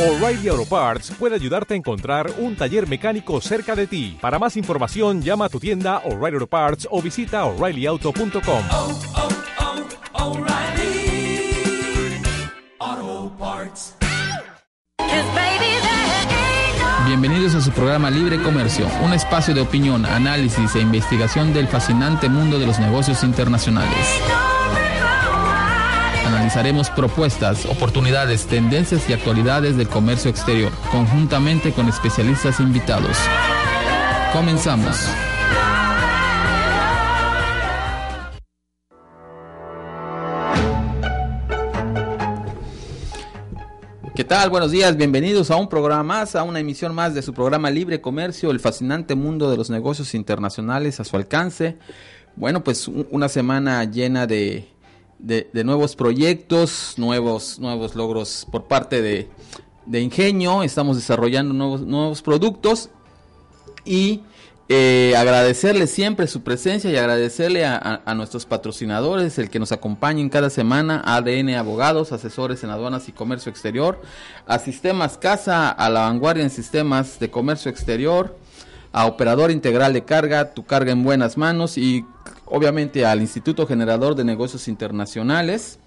O'Reilly Auto Parts puede ayudarte a encontrar un taller mecánico cerca de ti. Para más información, llama a tu tienda O'Reilly Auto Parts o visita oreillyauto.com. oh, oh, Parts. Bienvenidos a su programa Libre Comercio, un espacio de opinión, análisis e investigación del fascinante mundo de los negocios internacionales. Analizaremos propuestas, oportunidades, tendencias y actualidades del comercio exterior, conjuntamente con especialistas invitados. Comenzamos. ¿Qué tal? Buenos días, bienvenidos a un programa más, a una emisión más de su programa Libre Comercio, el fascinante mundo de los negocios internacionales a su alcance. Bueno, pues un- una semana llena de, de- nuevos proyectos, nuevos, nuevos logros por parte de, de Ingenio, estamos desarrollando nuevos, nuevos productos y eh, agradecerle siempre su presencia y agradecerle a, a- a nuestros patrocinadores, el que nos acompañen cada semana, ADN Abogados, asesores en aduanas y comercio exterior, a Sistemas Casa, a la vanguardia en sistemas de comercio exterior, a Operador Integral de Carga, tu carga en buenas manos y obviamente al Instituto Generador de Negocios Internacionales,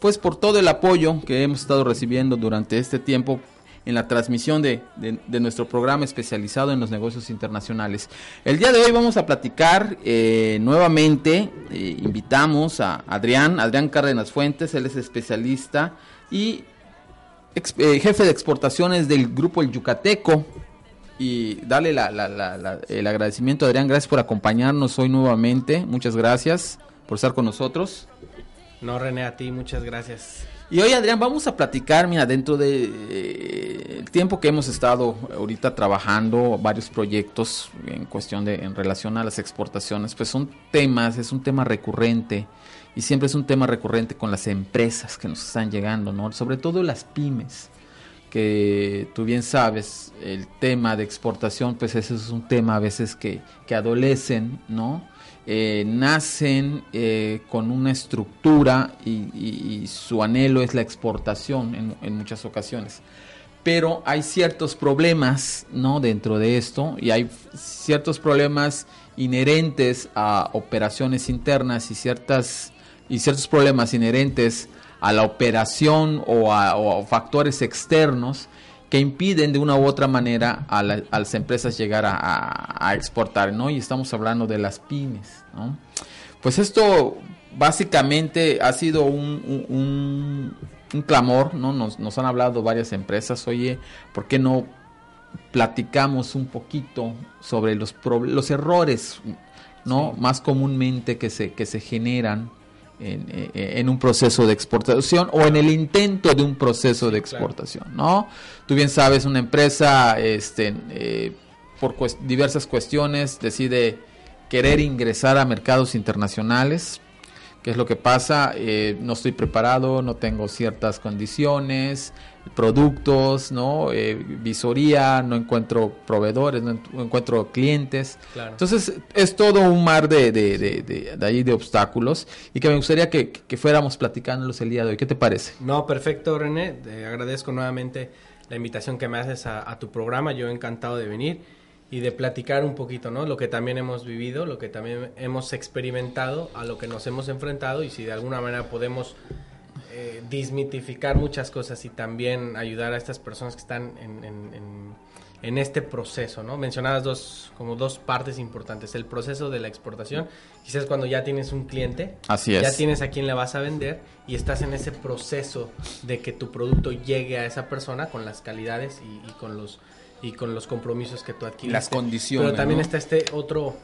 pues por todo el apoyo que hemos estado recibiendo durante este tiempo en la transmisión de, de- nuestro programa especializado en los negocios internacionales. El día de hoy vamos a platicar eh, nuevamente, eh, invitamos a Adrián, Adrián Cárdenas Fuentes, él es especialista y ex- eh, jefe de exportaciones del grupo El Yucateco. Y darle la- la- la- la- el agradecimiento a Adrián, gracias por acompañarnos hoy nuevamente, muchas gracias por estar con nosotros. No, René, a ti, muchas gracias. Y hoy, Adrián, vamos a platicar, mira, dentro de eh, tiempo que hemos estado ahorita trabajando varios proyectos en cuestión de, en relación a las exportaciones, pues son temas, es un tema recurrente y siempre es un tema recurrente con las empresas que nos están llegando, ¿no? Sobre todo las pymes, que tú bien sabes, el tema de exportación, pues ese es un tema a veces que, que adolecen, ¿no? eh, nacen eh, con una estructura y, y- su anhelo es la exportación en, en muchas ocasiones. Pero hay ciertos problemas ¿no? dentro de esto y hay ciertos problemas inherentes a operaciones internas y, ciertas, y ciertos problemas inherentes a la operación o a, o a factores externos que impiden de una u otra manera a, la- a las empresas llegar a, exportar, ¿no? Y estamos hablando de las pymes, ¿no? Pues esto básicamente ha sido un, un- un- un clamor, ¿no? Nos, nos han hablado varias empresas, oye, ¿por qué no platicamos un poquito sobre los errores, ¿no? Más comúnmente que se, que se generan en, eh, en un proceso de exportación o en el intento de un proceso de exportación, ¿no? Tú bien sabes, una empresa, este, eh, por diversas cuestiones, decide querer ingresar a mercados internacionales. ¿Qué es lo que pasa? Eh, no estoy preparado, no tengo ciertas condiciones, productos, ¿no? Eh, visoría, no encuentro proveedores, no en- no encuentro clientes. Claro. Entonces es todo un mar de, de, de, de- de ahí de obstáculos y que me gustaría que, que fuéramos platicándolos el día de hoy. ¿Qué te parece? No, perfecto, René. Te agradezco nuevamente la invitación que me haces a, a tu programa. Yo encantado de venir y de platicar un poquito, ¿no? Lo que también hemos vivido, lo que también hemos experimentado, a lo que nos hemos enfrentado y si de alguna manera podemos eh, desmitificar muchas cosas y también ayudar a estas personas que están en, en- en- en este proceso, ¿no? Mencionadas dos, como dos partes importantes. El proceso de la exportación, quizás cuando ya tienes un cliente, Así ya es. tienes a quién le vas a vender y estás en ese proceso de que tu producto llegue a esa persona con las calidades y, y con los y con los compromisos que tú adquiriste. Las condiciones, Pero también ¿no? está este otro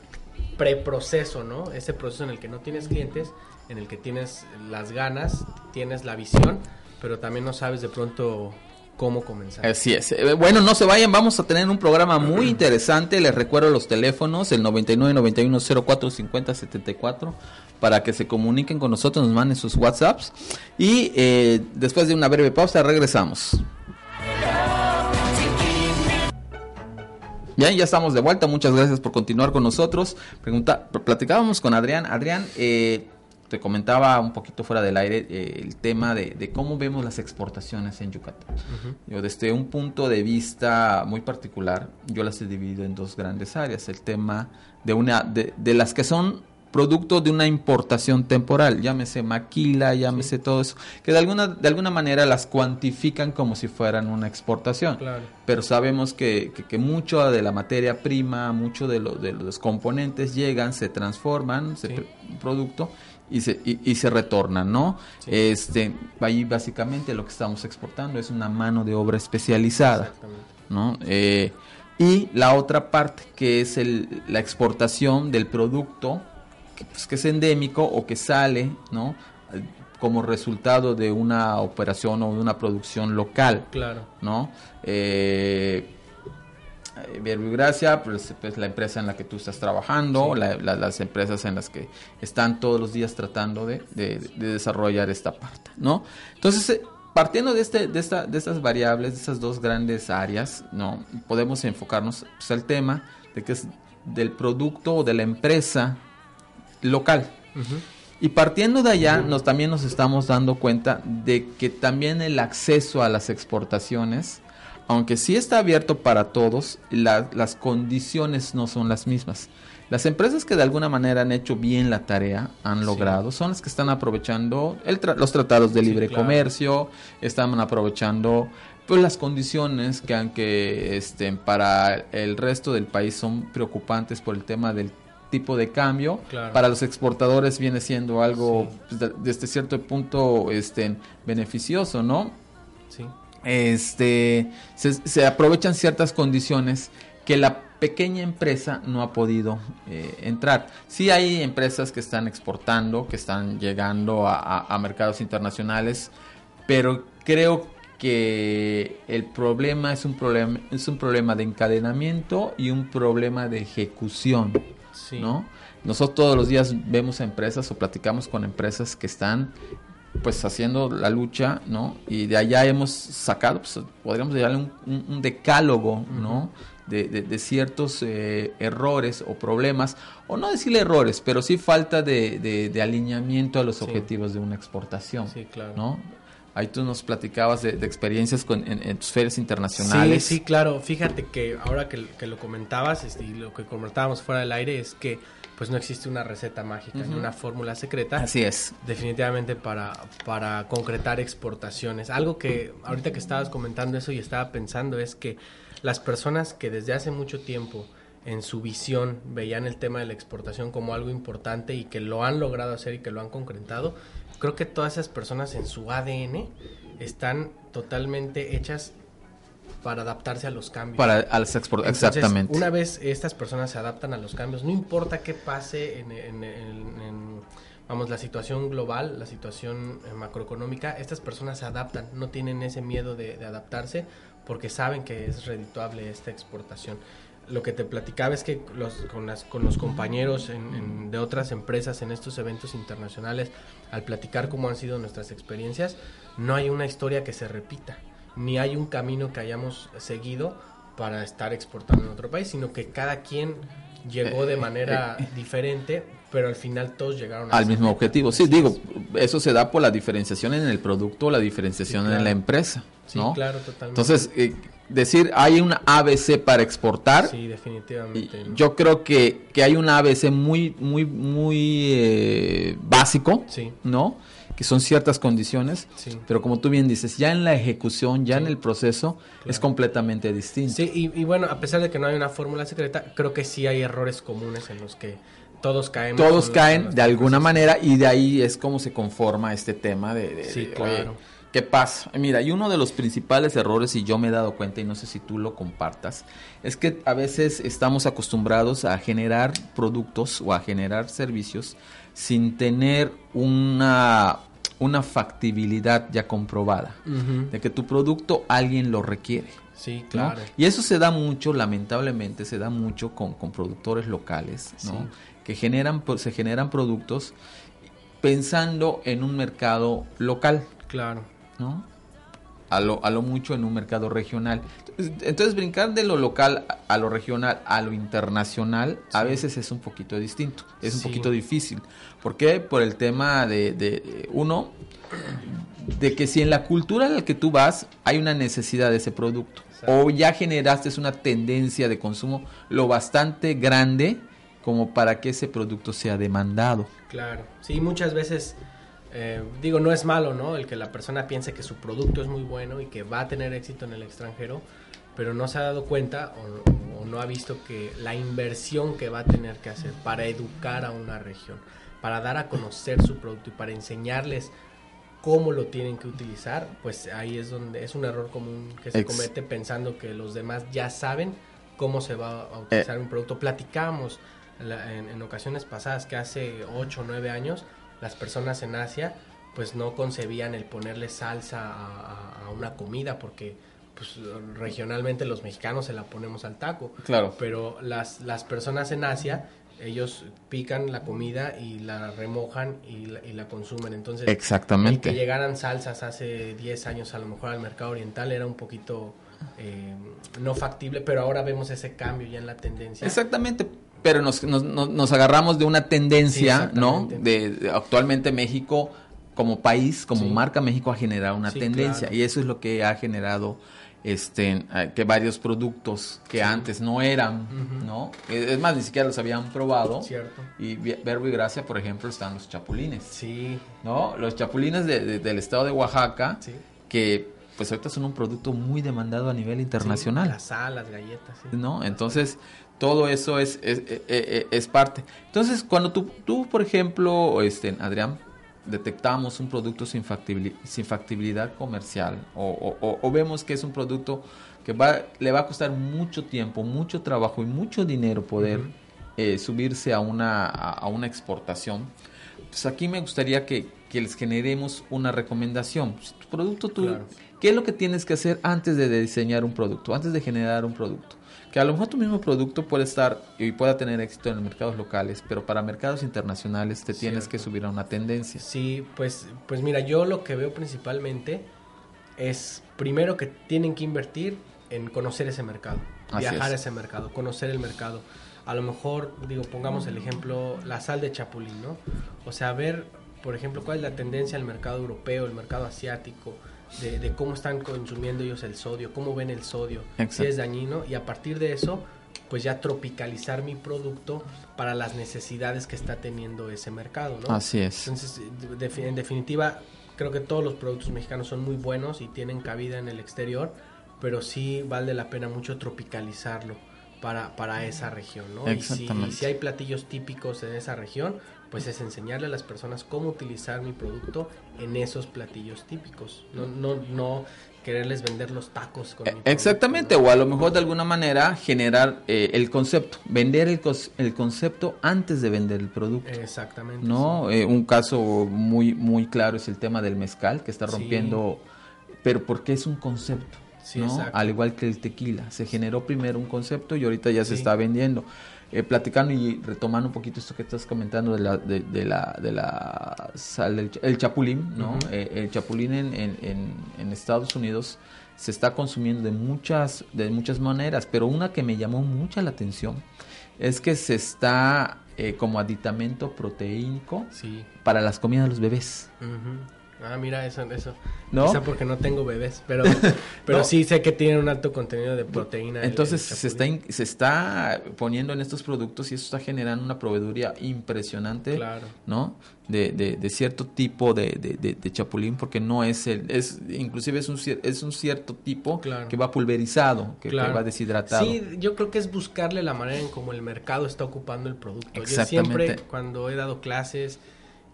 preproceso, ¿no? Ese proceso en el que no tienes clientes, en el que tienes las ganas, tienes la visión, pero también no sabes de pronto cómo comenzar. Así es. Eh, Bueno, no se vayan, vamos a tener un programa muy interesante. Les recuerdo los teléfonos, el 99 91 04 50 74, para que se comuniquen con nosotros, nos manden sus WhatsApps. Y eh, después de una breve pausa, regresamos. Bien, ya estamos de vuelta. Muchas gracias por continuar con nosotros. Pregunta, platicábamos con Adrián. Adrián, eh, te comentaba un poquito fuera del aire eh, el tema de, de cómo vemos las exportaciones en Yucatán. Yo desde un punto de vista muy particular, yo las he dividido en dos grandes áreas. El tema de una de, de las que son producto de una importación temporal, llámese maquila, llámese todo eso, que de alguna, de alguna manera las cuantifican como si fueran una exportación. Claro. Pero sabemos que, que, que mucho de la materia prima, mucho de, lo- de los componentes llegan, se transforman, se Sí. un producto y se, y, y se retornan, ¿no? Sí. Este, ahí básicamente lo que estamos exportando es una mano de obra especializada. ¿no? Eh, y la otra parte que es el, la exportación del producto que, pues, que es endémico o que sale, ¿no? Como resultado de una operación o de una producción local, Claro. ¿no? Eh, eh, Verbo y Gracia, pues, pues, la empresa en la que tú estás trabajando, Sí. la- la- las empresas en las que están todos los días tratando de, de- de desarrollar esta parte, ¿no? Entonces, eh, partiendo de, este, de, esta, de estas variables, de esas dos grandes áreas, ¿no? Podemos enfocarnos pues, al tema de que es del producto o de la empresa local. Ujú. Y partiendo de allá, nos, también nos estamos dando cuenta de que también el acceso a las exportaciones, aunque sí está abierto para todos, la- las condiciones no son las mismas. Las empresas que de alguna manera han hecho bien la tarea, han Sí. logrado, son las que están aprovechando el tra- los tratados de Sí, libre claro. comercio, están aprovechando pues las condiciones que aunque este, para el resto del país son preocupantes por el tema del tipo de cambio, Claro. para los exportadores viene siendo algo Sí. pues, de- desde cierto punto este, beneficioso, ¿no? Este, se, se aprovechan ciertas condiciones que la pequeña empresa no ha podido eh, entrar. Sí hay empresas que están exportando, que están llegando a, a- a mercados internacionales, pero creo que el problema es un problema es un problema de encadenamiento y un problema de ejecución. Sí. ¿no? Nosotros todos los días vemos empresas o platicamos con empresas que están pues haciendo la lucha, ¿no? Y de allá hemos sacado, pues podríamos llamarle un, un- un decálogo, ¿no? De, de- de ciertos eh, errores o problemas, o no decirle errores, pero sí falta de, de- de alineamiento a los Sí. objetivos de una exportación, Sí, claro. ¿no? Ahí tú nos platicabas de, de experiencias con, en, en tus ferias internacionales. Sí, sí, claro. Fíjate que ahora que, que lo comentabas este, y lo que comentábamos fuera del aire es que pues no existe una receta mágica ni una fórmula secreta. Así es. Definitivamente para, para concretar exportaciones. Algo que ahorita que estabas comentando eso y estaba pensando es que las personas que desde hace mucho tiempo en su visión veían el tema de la exportación como algo importante y que lo han logrado hacer y que lo han concretado, creo que todas esas personas en su ADN están totalmente hechas para adaptarse a los cambios. Para a las Entonces, exactamente. Una vez estas personas se adaptan a los cambios, no importa qué pase en, en- en- en, vamos, la situación global, la situación eh, macroeconómica, estas personas se adaptan, no tienen ese miedo de, de adaptarse porque saben que es redituable esta exportación. Lo que te platicaba es que los, con, las, con los compañeros en- en- de otras empresas en estos eventos internacionales, al platicar cómo han sido nuestras experiencias, no hay una historia que se repita, ni hay un camino que hayamos seguido para estar exportando en otro país, sino que cada quien llegó de manera diferente, pero al final todos llegaron a al mismo meta. objetivo. Sí, digo, es. eso se da por la diferenciación en el producto, la diferenciación Sí, en la empresa, Sí, ¿no? claro, totalmente. Entonces, eh, decir hay un ABC para exportar, sí, definitivamente. ¿no? yo creo que, que hay un ABC muy, muy, muy eh, básico, Sí. ¿no? Que son ciertas condiciones, Sí. pero como tú bien dices, ya en la ejecución, ya Sí. en el proceso, es completamente distinto. Sí, y, y bueno, a pesar de que no hay una fórmula secreta, creo que sí hay errores comunes en los que todos caemos. Todos caen de alguna manera y de ahí es como se conforma este tema de, de- Sí, de, claro. oye, ¿qué pasa? Mira, y uno de los principales errores, y yo me he dado cuenta, y no sé si tú lo compartas, es que a veces estamos acostumbrados a generar productos o a generar servicios sin tener una, una factibilidad ya comprobada, de que tu producto alguien lo requiere. Sí, ¿no? claro. Y eso se da mucho, lamentablemente, se da mucho con, con productores locales, ¿no? Sí. Que generan, se generan productos pensando en un mercado local, Claro. ¿no? A lo, a lo mucho en un mercado regional. Entonces, brincar de lo local a, lo regional a lo internacional a veces es un poquito distinto, es un poquito difícil. ¿Por qué? Por el tema de, de, uno, de que si en la cultura en la que tú vas hay una necesidad de ese producto Exacto. o ya generaste una tendencia de consumo lo bastante grande como para que ese producto sea demandado. Claro, sí, muchas veces, eh, digo, no es malo, ¿no? El que la persona piense que su producto es muy bueno y que va a tener éxito en el extranjero, pero no se ha dado cuenta o, o no ha visto que la inversión que va a tener que hacer para educar a una región, para dar a conocer su producto y para enseñarles cómo lo tienen que utilizar, pues ahí es donde es un error común que se Ex- comete pensando que los demás ya saben cómo se va a utilizar un producto. Platicamos la- en, en ocasiones pasadas que hace 8 o 9 años las personas en Asia pues no concebían el ponerle salsa a, una comida porque pues regionalmente los mexicanos se la ponemos al taco. Claro. Pero las, las personas en Asia, ellos pican la comida y la remojan y la, y la consumen. Entonces, Exactamente. el que llegaran salsas hace 10 años a lo mejor al mercado oriental era un poquito eh, no factible, pero ahora vemos ese cambio ya en la tendencia. Exactamente, pero nos, nos, nos- nos agarramos de una Sí, tendencia, ¿no? De, de- actualmente México como país, como Sí. marca México ha generado una Sí, tendencia claro. y eso es lo que ha generado este eh, que varios productos que antes no eran. ¿no? Es es más, ni siquiera los habían probado. Cierto. Y Verbo y Gracia, por ejemplo, están los chapulines, Sí, ¿no? Los chapulines de- de- del estado de Oaxaca, sí. que pues ahorita son un producto muy demandado a nivel internacional. Sí, las sal, las galletas, sí. ¿no? Entonces, todo eso es, es, eh, eh, es parte. Entonces, cuando tú, tú, por ejemplo, este, Adrián, detectamos un producto sin, factibili- sin factibilidad comercial o, o- o- vemos que es un producto que va, le va a costar mucho tiempo, mucho trabajo y mucho dinero poder Ujú. eh, subirse a una, a, a una exportación, pues aquí me gustaría que, que les generemos una recomendación. Si tu producto, tú, Claro. ¿Qué es lo que tienes que hacer antes de diseñar un producto, antes de generar un producto? Que a lo mejor tu mismo producto puede estar y pueda tener éxito en los mercados locales, pero para mercados internacionales te tienes Cierto. que subir a una tendencia. Sí, pues, pues mira, yo lo que veo principalmente es primero que tienen que invertir en conocer ese mercado, Así viajar a es. ese mercado, conocer el mercado. A lo mejor, digo, pongamos el ejemplo, la sal de chapulín, ¿no? O sea, ver, por ejemplo, cuál es la tendencia del mercado europeo, el mercado asiático, de, de cómo están consumiendo ellos el sodio, cómo ven el sodio, si Exacto. es dañino, y a partir de eso, pues ya tropicalizar mi producto para las necesidades que está teniendo ese mercado, ¿no? Así es. Entonces, de- de- en definitiva, creo que todos los productos mexicanos son muy buenos y tienen cabida en el exterior, pero sí vale la pena mucho tropicalizarlo para, para esa región, ¿no? Y si, Exactamente. y si hay platillos típicos en esa región, pues es enseñarle a las personas cómo utilizar mi producto en esos platillos típicos, no, no, no quererles vender los tacos con mi producto, E, Exactamente, ¿no? o a lo mejor de alguna manera generar eh, el concepto, vender el, el concepto antes de vender el producto. Exactamente. ¿no? Eh, un caso muy muy claro es el tema del mezcal que está Sí. rompiendo, pero porque es un concepto, Sí, ¿no? Al igual que el tequila, se generó primero un concepto y ahorita ya se está vendiendo. Eh, platicando y retomando un poquito esto que estás comentando de la de, de la de la sal del el chapulín, ¿no? Eh, el chapulín en, en, en- Estados Unidos se está consumiendo de muchas de muchas maneras, pero una que me llamó mucha la atención es que se está eh, como aditamento proteínico Sí. para las comidas de los bebés. Ujú. Ah, mira, eso, eso. ¿No? Quizá porque no tengo bebés, pero, pero No. sí sé que tienen un alto contenido de proteína. Entonces el se está, in- se está poniendo en estos productos y eso está generando una proveeduría impresionante, Claro. ¿no? De, de, de cierto tipo de, de, de- de chapulín, porque no es el, es inclusive es un, es un cierto tipo Claro. que va pulverizado, que, que Claro. va deshidratado. Sí, yo creo que es buscarle la manera en cómo el mercado está ocupando el producto. Yo siempre, cuando he dado clases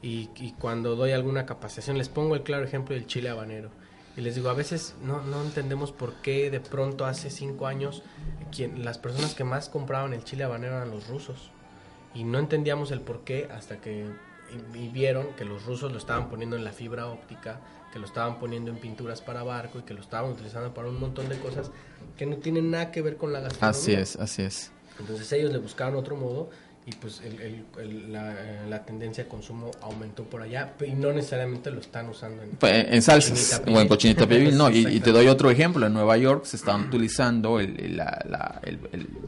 y, y cuando doy alguna capacitación, les pongo el claro ejemplo del chile habanero. Y les digo, a veces no, no entendemos por qué de pronto hace cinco años quien, las personas que más compraban el chile habanero eran los rusos. Y no entendíamos el por qué hasta que y- vieron que los rusos lo estaban poniendo en la fibra óptica, que lo estaban poniendo en pinturas para barco y que lo estaban utilizando para un montón de cosas que no tienen nada que ver con la gastronomía. Así es, así es. Entonces ellos le buscaron otro modo y pues el- el- el- la, la tendencia de consumo aumentó por allá y no necesariamente lo están usando en... Pues, en salsas o en cochinita pibil, no. Y, y te doy otro ejemplo. En Nueva York se están utilizando el, la- la-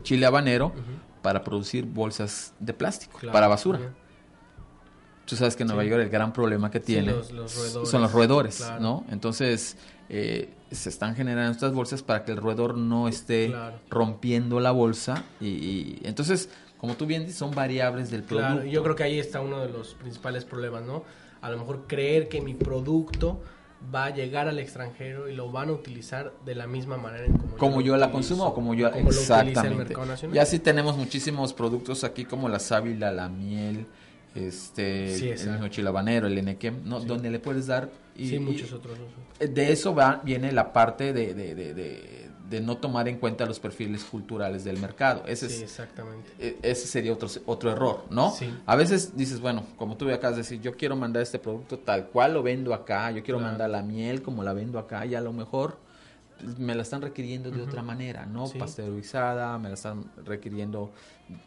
chile habanero para producir bolsas de plástico, Claro. para basura. Tú sabes que en Nueva Sí. York el gran problema que Sí, tiene los- los roedores. son los roedores, Claro. ¿no? Entonces eh, se están generando estas bolsas para que el roedor no esté Claro. rompiendo la bolsa y, y- entonces, como tú bien dices, son variables del producto. Claro, yo creo que ahí está uno de los principales problemas, ¿no? A lo mejor creer que mi producto va a llegar al extranjero y lo van a utilizar de la misma manera en como, como lo yo la utilizo, consumo o como yo como lo utiliza el exactamente mercado nacional. ya sí tenemos muchísimos productos aquí como la sábila la miel este Sí, el mismo chile habanero el enequem no Sí. donde le puedes dar y, sí, y muchos otros usos. de eso va viene la parte de, de, de, de- de no tomar en cuenta los perfiles culturales del mercado ese Sí, es exactamente. e- ese sería otro otro error, ¿no? Sí. A veces dices, bueno, como tú de decir, yo quiero mandar este producto tal cual lo vendo acá, yo quiero Claro. mandar la miel como la vendo acá y a lo mejor me la están requiriendo de otra manera, ¿no? Sí. Pasteurizada, me la están requiriendo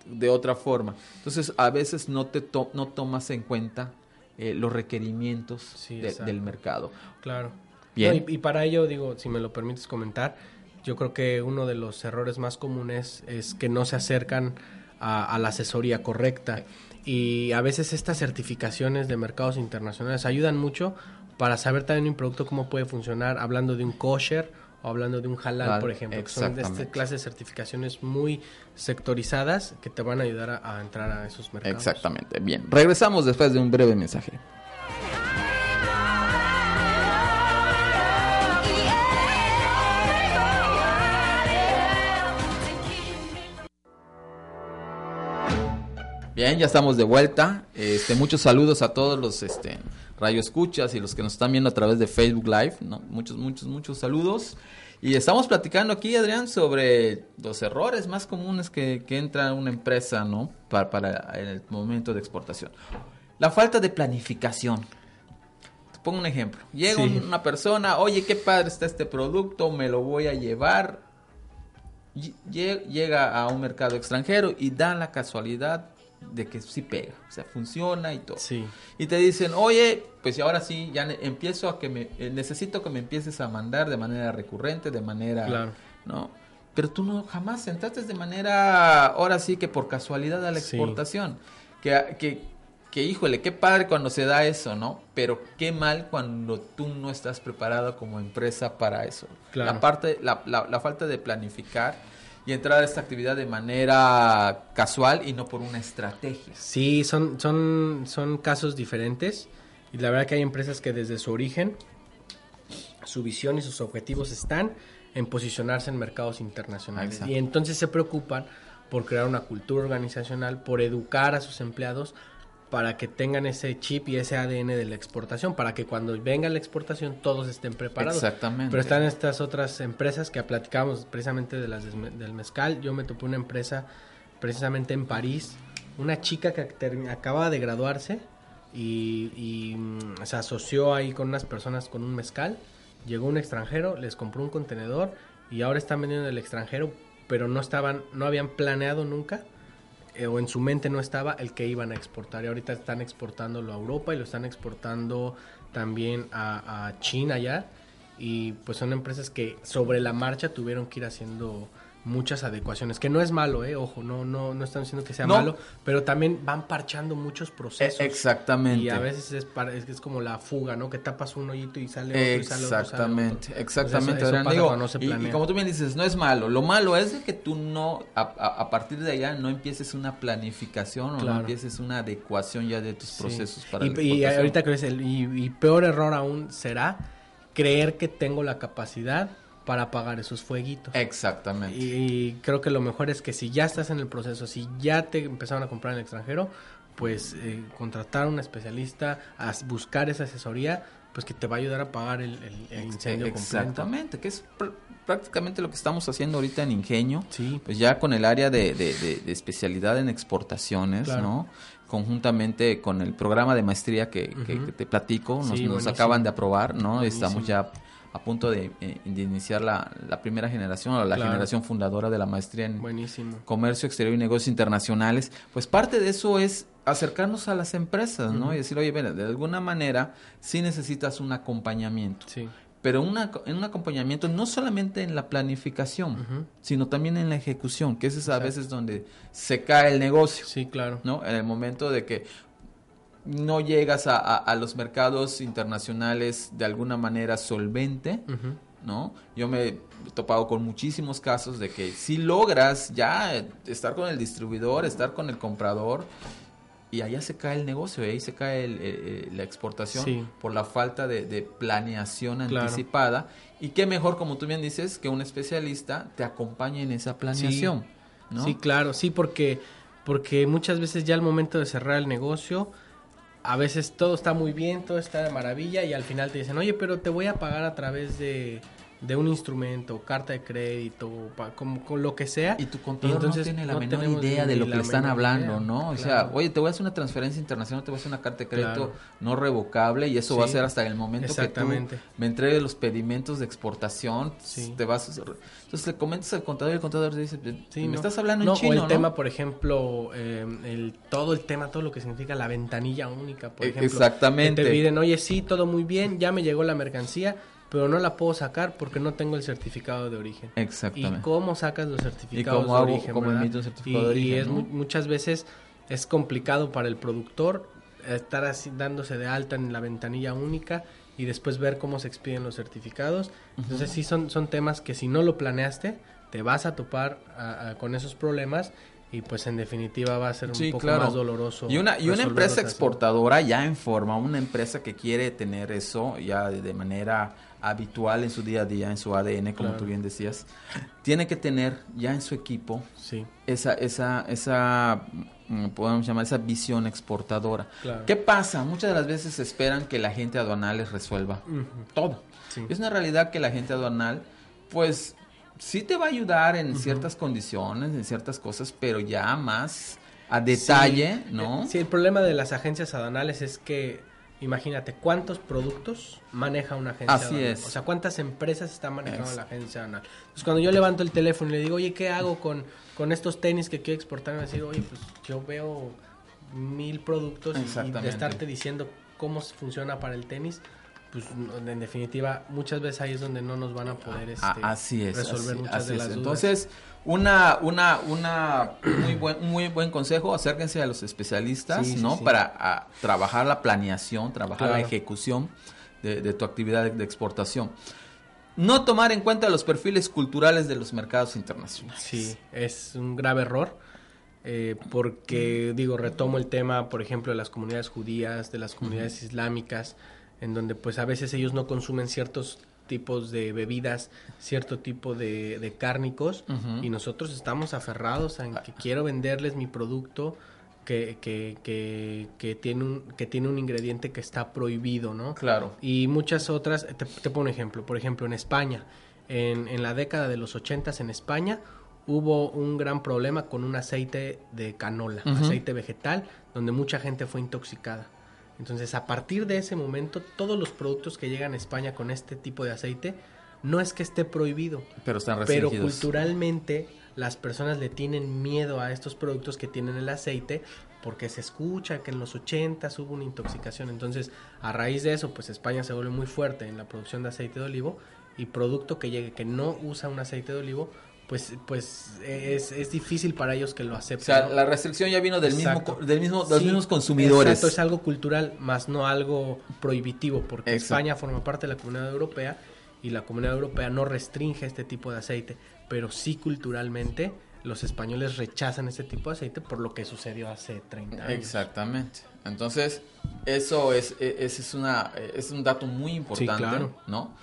de otra forma. Entonces, a veces no te to- no tomas en cuenta eh, los requerimientos Sí, de- exacto. del mercado. Claro. Bien. No, y, y para ello, digo, si me lo permites comentar, yo creo que uno de los errores más comunes es que no se acercan a, a la asesoría correcta. Y a veces estas certificaciones de mercados internacionales ayudan mucho para saber también un producto cómo puede funcionar, hablando de un kosher o hablando de un halal, por ejemplo. Que son de esta clase de certificaciones muy sectorizadas que te van a ayudar a, a entrar a esos mercados. Exactamente. Bien. Regresamos después de un breve mensaje. Bien, ya estamos de vuelta. Este, muchos saludos a todos los este, radioescuchas y los que nos están viendo a través de Facebook Live. ¿no? Muchos, muchos, muchos saludos. Y estamos platicando aquí, Adrián, sobre los errores más comunes que, que entra una empresa, ¿no? Para, para el momento de exportación. La falta de planificación. Te pongo un ejemplo. Llega Sí. una persona, oye, qué padre está este producto, me lo voy a llevar. Lle- lle- Llega a un mercado extranjero y da la casualidad de que sí pega, o sea, funciona y todo. Sí. Y te dicen, oye, pues ahora sí, ya empiezo a que me, eh, necesito que me empieces a mandar de manera recurrente, de manera, Claro. ¿no? Pero tú no jamás entraste de manera, ahora sí que por casualidad a la Sí. exportación. Que, que, que, híjole, qué padre cuando se da eso, ¿no? Pero qué mal cuando tú no estás preparado como empresa para eso. Claro. La parte, la, la, la falta de planificar y entrar a esta actividad de manera casual y no por una estrategia. Sí, son, son, son casos diferentes. Y la verdad que hay empresas que desde su origen, su visión y sus objetivos están en posicionarse en mercados internacionales. Exacto. Y entonces se preocupan por crear una cultura organizacional, por educar a sus empleados para que tengan ese chip y ese ADN de la exportación, para que cuando venga la exportación todos estén preparados. Exactamente. Pero están estas otras empresas que platicamos precisamente de las del mezcal. Yo me topé una empresa precisamente en París, una chica que acaba de graduarse y, y, mm, se asoció ahí con unas personas con un mezcal. Llegó un extranjero, les compró un contenedor y ahora están vendiendo en el extranjero, pero no estaban, no habían planeado nunca eh, o en su mente no estaba el que iban a exportar. Y ahorita están exportándolo a Europa y lo están exportando también a, a China ya. Y pues son empresas que sobre la marcha tuvieron que ir haciendo muchas adecuaciones, que no es malo, eh, ojo, no, no, no están diciendo que sea No. malo, pero también van parchando muchos procesos. E- exactamente. Y a veces es, es, es como la fuga, ¿no? Que tapas un hoyito y sale otro y sale otro. Exactamente, sale otro. exactamente. Entonces, eso- eso Adrián. pasa Digo, cuando no se y- como tú bien dices, no es malo. Lo malo es de que tú no, a, a- a partir de allá, no empieces una planificación o no empieces una adecuación ya de tus Sí. procesos para y, la y ahorita crees el y, y peor error aún será creer que tengo la capacidad para pagar esos fueguitos. Exactamente. Y, creo que lo mejor es que si ya estás en el proceso, si ya te empezaron a comprar en el extranjero, pues eh, contratar a un especialista, a buscar esa asesoría, pues que te va a ayudar a pagar el, el- el incendio completo. Exactamente, que es pr- prácticamente lo que estamos haciendo ahorita en Ingenio. Sí. Pues ya con el área de, de- de- de especialidad en exportaciones, Claro. ¿no? Conjuntamente con el programa de maestría que, te platico, nos, Sí, nos buenísimo. acaban de aprobar, ¿no? Buenísimo. Estamos ya a punto de, eh, de iniciar la, la primera generación o la Claro. generación fundadora de la maestría en Buenísimo. comercio exterior y negocios internacionales, pues parte de eso es acercarnos a las empresas, ¿no? Y decir, oye, mira, de alguna manera sí necesitas un acompañamiento, Sí. pero una, un acompañamiento no solamente en la planificación, sino también en la ejecución, que ese es a Exacto. veces donde se cae el negocio, Sí, claro. ¿no? En el momento de que no llegas a, a- a los mercados internacionales de alguna manera solvente. ¿no? Yo me he topado con muchísimos casos de que si logras ya estar con el distribuidor, estar con el comprador, y allá se cae el negocio, ahí se cae el- la exportación Sí. por la falta de, de planeación Claro. anticipada. Y qué mejor, como tú bien dices, que un especialista te acompañe en esa planeación, ¿no? Sí, claro, sí, porque, porque muchas veces ya al momento de cerrar el negocio, a veces todo está muy bien, todo está de maravilla y al final te dicen, oye, pero te voy a pagar a través de, de un instrumento, carta de crédito, pa- como, con lo que sea. Y tu contador entonces no tiene la no menor idea de lo que le están hablando, idea. ¿no? O sea, oye, te voy a hacer una transferencia internacional, te voy a hacer una carta de crédito Claro. no revocable y eso va a ser hasta el momento que tú me entregues los pedimentos de exportación, Sí. te vas a... Entonces le comentas al contador y el contador te dice, Sí, me ¿no? estás hablando No, en chino, o el ¿no? tema, por ejemplo, eh, el, todo el tema, todo lo que significa la ventanilla única, por E- ejemplo. exactamente. Que te piden, oye, sí, todo muy bien, ya me llegó la mercancía, pero no la puedo sacar porque no tengo el certificado de origen. ¿Y Exactamente. cómo sacas los certificados cómo de hago- origen? cómo certificado y, de origen, y es no? mu- muchas veces es complicado para el productor estar así dándose de alta en la ventanilla única y después ver cómo se expiden los certificados. Entonces sí son, son temas que si no lo planeaste, te vas a topar a- a- con esos problemas y pues en definitiva va a ser un Sí, poco claro. más doloroso. Y una, y una empresa así. exportadora ya en forma, una empresa que quiere tener eso ya de, de manera habitual en su día a día, en su ADN, como Claro. tú bien decías, tiene que tener ya en su equipo Sí, esa, esa, esa, mm, podemos llamar esa visión exportadora. claro. ¿Qué pasa? Muchas de las veces esperan que la gente aduanal les resuelva Ujú, todo. sí. Es una realidad que la gente aduanal, pues, sí te va a ayudar en ciertas condiciones, en ciertas cosas, pero ya más a detalle, Sí, ¿no? Sí, el problema de las agencias aduanales es que, imagínate, ¿cuántos productos maneja una agencia Así aduanal? es. O sea, ¿cuántas empresas están manejando Es- la agencia aduanal? Entonces, cuando yo levanto el teléfono y le digo, oye, ¿qué hago con, con estos tenis que quiero exportar? Me va a decir, oye, pues yo veo mil productos y- de estarte diciendo cómo funciona para el tenis, pues en definitiva, muchas veces ahí es donde no nos van a poder este, Ah, así es, resolver así- muchas así de es. las dudas. Entonces, una, una, una muy buen, muy buen consejo, acérquense a los especialistas, Sí, ¿no? sí. Para a, trabajar la planeación, trabajar la ejecución de, de tu actividad de, de exportación. No tomar en cuenta los perfiles culturales de los mercados internacionales. Sí, es un grave error. eh, porque, digo, retomo el tema, por ejemplo, de las comunidades judías, de las comunidades islámicas, en donde pues a veces ellos no consumen ciertos tipos de bebidas, cierto tipo de, de cárnicos, y nosotros estamos aferrados en que quiero venderles mi producto que, que, que, que tiene un, que tiene un ingrediente que está prohibido, ¿no? Claro. Y muchas otras, te, te pongo un ejemplo, por ejemplo en España, en, en la década de los 80 en España hubo un gran problema con un aceite de canola, aceite vegetal, donde mucha gente fue intoxicada. Entonces a partir de ese momento todos los productos que llegan a España con este tipo de aceite no es que esté prohibido, Pero están pero culturalmente las personas le tienen miedo a estos productos que tienen el aceite porque se escucha que en los 80 hubo una intoxicación. Entonces, a raíz de eso, pues España se vuelve muy fuerte en la producción de aceite de olivo y producto que llegue que no usa un aceite de olivo, pues pues es, es difícil para ellos que lo O acepten. sea, ¿no? la restricción ya vino del mismo, Exacto. del mismo, de los Sí, mismos consumidores. Exacto, es algo cultural, más no algo prohibitivo, porque Exacto. España forma parte de la Comunidad Europea y la Comunidad Europea no restringe este tipo de aceite, pero sí culturalmente los españoles rechazan este tipo de aceite por lo que sucedió hace 30 años. Exactamente. Entonces, eso es, e- ese es una, es un dato muy importante, claro. ¿no?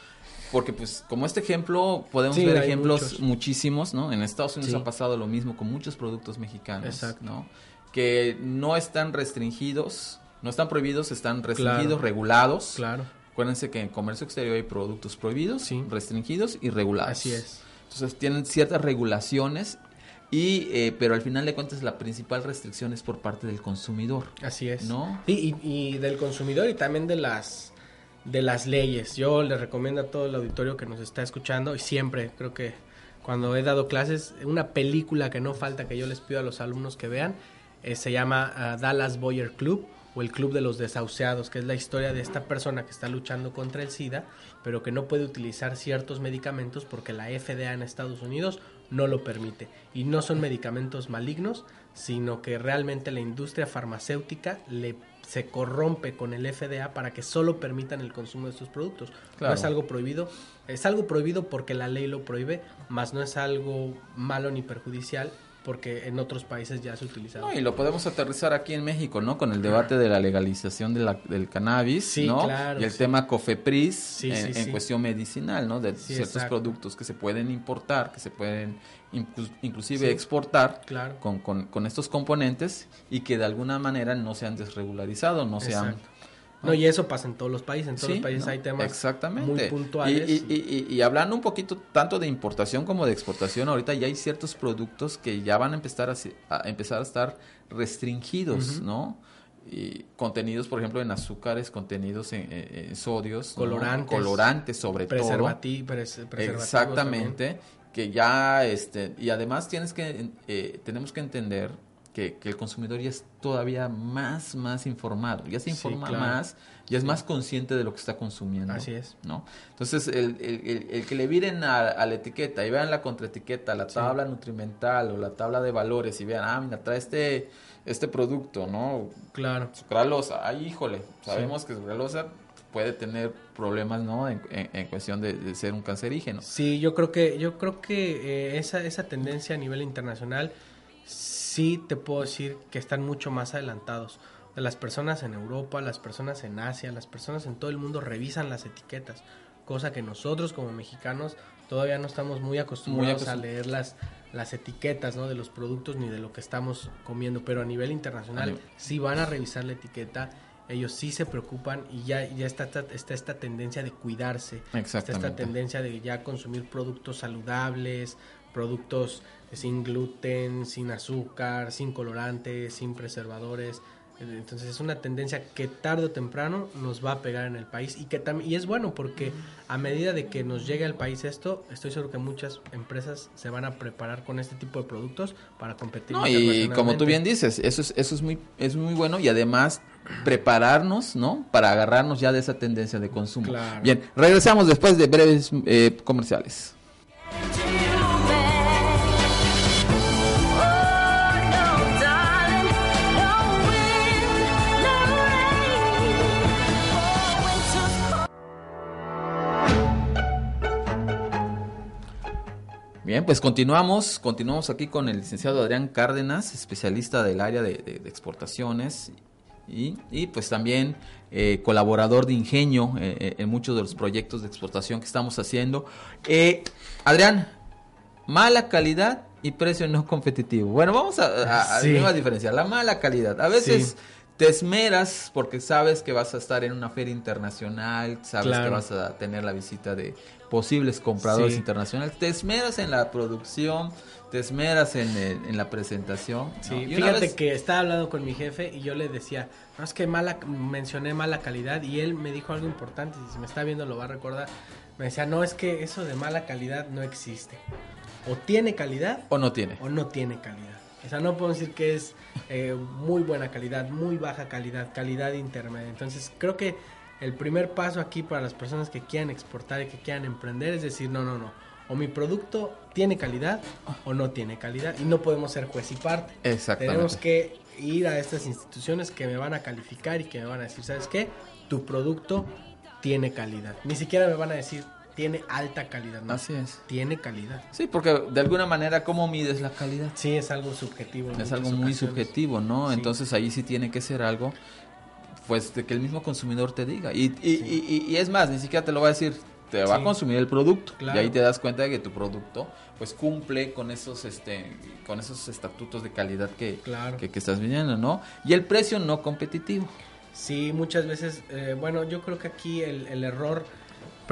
Porque pues como este ejemplo, podemos Sí, ver ejemplos muchos. muchísimos, ¿no? En Estados Unidos Sí. ha pasado lo mismo con muchos productos mexicanos, Exacto. ¿no? Que no están restringidos, no están prohibidos, están restringidos, Claro. regulados. Claro, Acuérdense que en comercio exterior hay productos prohibidos, Sí. restringidos y regulados. así es. Entonces tienen ciertas regulaciones y eh, pero al final de cuentas la principal restricción es por parte del consumidor. Así es. ¿No? Sí, y, y del consumidor y también de las de las leyes. Yo le recomiendo a todo el auditorio que nos está escuchando y siempre creo que cuando he dado clases, una película que no falta que yo les pido a los alumnos que vean, eh, se llama ah, Dallas Boyer Club o el Club de los Desahuciados, que es la historia de esta persona que está luchando contra el SIDA, pero que no puede utilizar ciertos medicamentos porque la FDA en Estados Unidos no lo permite. Y no son medicamentos malignos, sino que realmente la industria farmacéutica le se corrompe con el FDA para que solo permitan el consumo de estos productos. Claro. No es algo prohibido, es algo prohibido porque la ley lo prohíbe, más no es algo malo ni perjudicial porque en otros países ya se utiliza. No, y lo podemos aterrizar aquí en México, ¿no? Con el debate de la legalización de la- del cannabis, Sí, ¿no? claro, y el sí. tema COFEPRIS Sí, en, cuestión medicinal, ¿no? De ciertos exacto. productos que se pueden importar, que se pueden inclu- inclusive exportar Claro. con, con, con estos componentes y que de alguna manera no se han desregularizado, no se han... No, y eso pasa en todos los países. En todos Sí, los países ¿no? hay temas Exactamente. muy puntuales. Y, y- y- y hablando un poquito tanto de importación como de exportación, ahorita ya hay ciertos productos que ya van a empezar a, empezar a estar restringidos, ¿no? Y contenidos, por ejemplo, en azúcares, contenidos en, en- sodios, ¿no? Colorantes. colorantes sobre todo. Preservati- pres- preservativos Exactamente, que ya, este, y además tienes que, eh, tenemos que entender que, que el consumidor ya es todavía más, más informado, ya se Sí, informa claro. más, ya es más consciente de lo que está consumiendo. Así es. ¿no? Entonces, el, el- el- el que le viren a, a la etiqueta y vean la contraetiqueta, la tabla nutrimental o la tabla de valores y vean, ah, mira, trae este, este producto, ¿no? Claro. Sucralosa, ay, híjole, sabemos que sucralosa puede tener problemas, ¿no? En, en- en cuestión de, de ser un cancerígeno. Sí, yo creo que, yo creo que eh, esa, esa tendencia a nivel internacional sí te puedo decir que están mucho más adelantados. De las personas en Europa, las personas en Asia, las personas en todo el mundo revisan las etiquetas, cosa que nosotros como mexicanos todavía no estamos muy acostumbrados a leer las, las etiquetas ¿no? de los productos ni de lo que estamos comiendo, pero a nivel internacional A nivel- sí van a revisar la etiqueta, ellos sí se preocupan y ya, ya está, esta- está esta tendencia de cuidarse, está esta tendencia de ya consumir productos saludables, productos sin gluten, sin azúcar, sin colorantes, sin preservadores. Entonces es una tendencia que tarde o temprano nos va a pegar en el país y que también y es bueno porque a medida de que nos llegue al país esto, estoy seguro que muchas empresas se van a preparar con este tipo de productos para competir. No, y como tú bien dices, eso es, eso es muy, es muy bueno y además prepararnos, ¿no? Para agarrarnos ya de esa tendencia de consumo. Claro. Bien, regresamos después de breves eh, comerciales. Bien, pues continuamos, continuamos aquí con el licenciado Adrián Cárdenas, especialista del área de, de- de exportaciones y, y, pues también eh, colaborador de ingenio eh, eh, en muchos de los proyectos de exportación que estamos haciendo. Eh, Adrián, mala calidad y precio no competitivo. Bueno, vamos a, a, Sí. a la mala calidad. A veces Sí. Te esmeras porque sabes que vas a estar en una feria internacional, sabes que vas a tener la visita de posibles compradores Sí. internacionales, te esmeras en la producción, te esmeras en, el- en la presentación. Sí, fíjate vez- que estaba hablando con mi jefe y yo le decía, no es que mala, mencioné mala calidad y él me dijo algo importante, si me está viendo lo va a recordar, me decía, no, es que eso de mala calidad no existe, o tiene calidad ¿O no tiene? o no tiene calidad. O sea, no puedo decir que es eh, muy buena calidad, muy baja calidad, calidad intermedia. Entonces, creo que el primer paso aquí para las personas que quieran exportar y que quieran emprender es decir, no, no, no. O mi producto tiene calidad o no tiene calidad. Y no podemos ser juez y parte. Exactamente. Tenemos que ir a estas instituciones que me van a calificar y que me van a decir, ¿sabes qué? Tu producto tiene calidad. Ni siquiera me van a decir, tiene alta calidad. No, Así es. tiene calidad. Sí, porque de alguna manera, ¿cómo mides la calidad? Sí, es algo subjetivo. Es algo muy ocasiones. subjetivo, ¿no? Sí. Entonces ahí sí tiene que ser algo, pues, de que el mismo consumidor te diga. Y, y, y- y es más, ni siquiera te lo va a decir, te va a consumir el producto. Claro. Y ahí te das cuenta de que tu producto, pues, cumple con esos, este, con esos estatutos de calidad que, Claro. que, que estás viendo, ¿no? Y el precio no competitivo. Sí, muchas veces, eh, bueno, yo creo que aquí el, el error,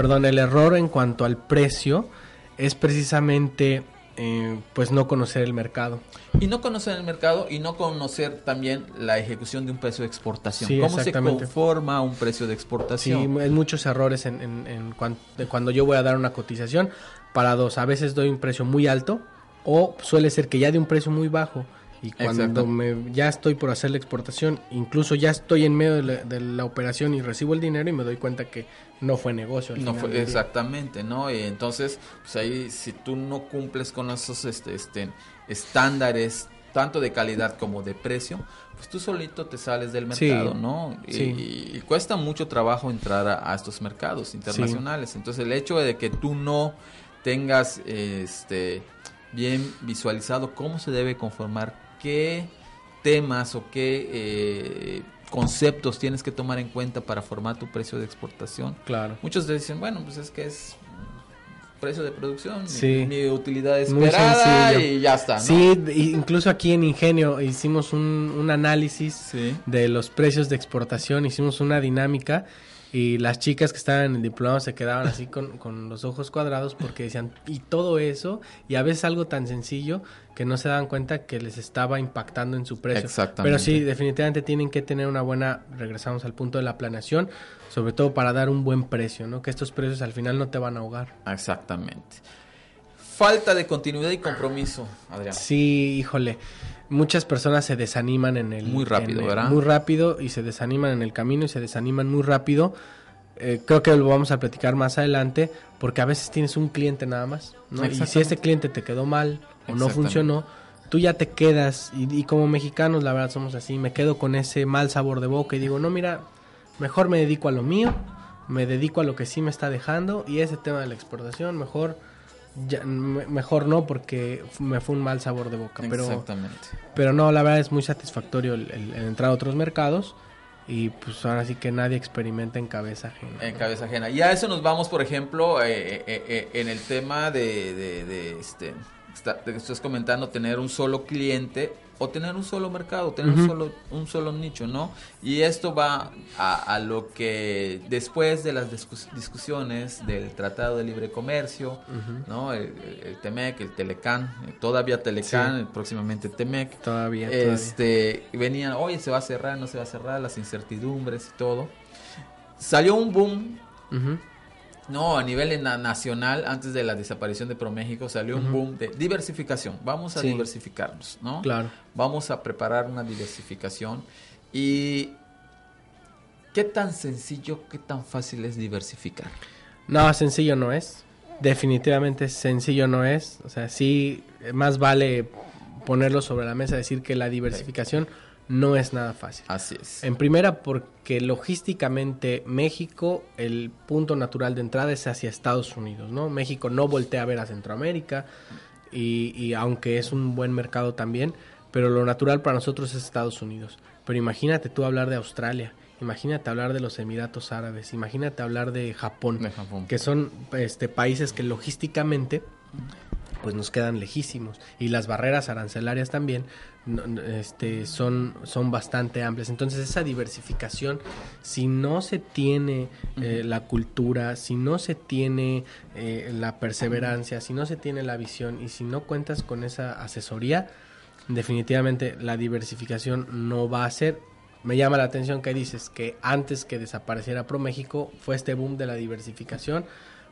perdón, el error en cuanto al precio es precisamente eh, pues no conocer el mercado. Y no conocer el mercado y no conocer también la ejecución de un precio de exportación. Sí, ¿Cómo se conforma un precio de Sí, exportación? hay muchos errores en, en- en cuan- cuando yo voy a dar una cotización. Para dos, a veces doy un precio muy alto o suele ser que ya de un precio muy bajo. Y cuando Exacto. me, ya estoy por hacer la exportación, incluso ya estoy en medio de la, de la operación y recibo el dinero y me doy cuenta que no fue negocio. al No final fue, exactamente, ¿no? Y entonces, pues ahí, si tú no cumples con esos este, este, estándares, tanto de calidad como de precio, pues tú solito te sales del Sí, mercado, ¿no? Y, sí. y cuesta mucho trabajo entrar a, a estos mercados internacionales. Entonces, el hecho de que tú no tengas este bien visualizado cómo se debe conformar, qué temas o qué eh, conceptos tienes que tomar en cuenta para formar tu precio de exportación, Claro. Muchos te dicen, bueno, pues es que es precio de producción, mi- Sí. mi, utilidad Muy esperada y ya está, ¿no? Sí, incluso aquí en Ingenio hicimos un, un análisis Sí. de los precios de exportación, hicimos una dinámica y las chicas que estaban en el diplomado se quedaban así con, con los ojos cuadrados porque decían, y todo eso, y a veces algo tan sencillo que no se daban cuenta que les estaba impactando en su precio. Exactamente. Pero sí, definitivamente tienen que tener una buena, regresamos al punto de la planeación, sobre todo para dar un buen precio, ¿no? Que estos precios al final no te van a ahogar. Exactamente. Falta de continuidad y compromiso, Adrián. Sí, híjole. Muchas personas se desaniman en el... Muy rápido, el- ¿verdad? Muy rápido y se desaniman en el camino y se desaniman muy rápido. Eh, creo que lo vamos a platicar más adelante porque a veces tienes un cliente nada más. ¿no? Y si ese cliente te quedó mal o no funcionó, tú ya te quedas y, y como mexicanos la verdad somos así, me quedo con ese mal sabor de boca y digo, no, mira, mejor me dedico a lo mío, me dedico a lo que sí me está dejando y ese tema de la exportación mejor... Ya, me- mejor no porque me fue un mal sabor de boca pero Exactamente. pero no, la verdad es muy satisfactorio el, el- el entrar a otros mercados y pues ahora sí que nadie experimenta en cabeza ajena. En cabeza ajena. Y a eso nos vamos, por ejemplo, eh, eh, eh, en el tema de, de- de, este, está- estás comentando, tener un solo cliente o tener un solo mercado, tener un, solo, un solo nicho, ¿no? Y esto va a, a lo que después de las discus- discusiones del Tratado de Libre Comercio, ¿no? El, el- el TEMEC, el Telecán, eh, todavía Telecán, Sí. próximamente TEMEC. Todavía, todavía. Este, venían, oye, se va a cerrar, no se va a cerrar, las incertidumbres y todo. Salió un boom, Ujú. No, a nivel na- nacional, antes de la desaparición de ProMéxico, salió un boom de diversificación. Vamos a Sí. diversificarnos, ¿no? Claro. Vamos a preparar una diversificación. Y, ¿qué tan sencillo, qué tan fácil es diversificar? No, sencillo no es. Definitivamente sencillo no es. O sea, sí, más vale ponerlo sobre la mesa, decir que la diversificación no es nada fácil. Así es. En primera, porque logísticamente México, el punto natural de entrada es hacia Estados Unidos, ¿no? México no voltea a ver a Centroamérica y, y aunque es un buen mercado también, pero lo natural para nosotros es Estados Unidos. Pero imagínate tú hablar de Australia, imagínate hablar de los Emiratos Árabes, imagínate hablar de Japón, De Japón. que son este, países que logísticamente pues nos quedan lejísimos y las barreras arancelarias también este, son, son bastante amplias. Entonces esa diversificación, si no se tiene eh, la cultura, si no se tiene eh, la perseverancia, si no se tiene la visión y si no cuentas con esa asesoría, definitivamente la diversificación no va a ser. Me llama la atención que dices que antes que desapareciera ProMéxico fue este boom de la diversificación,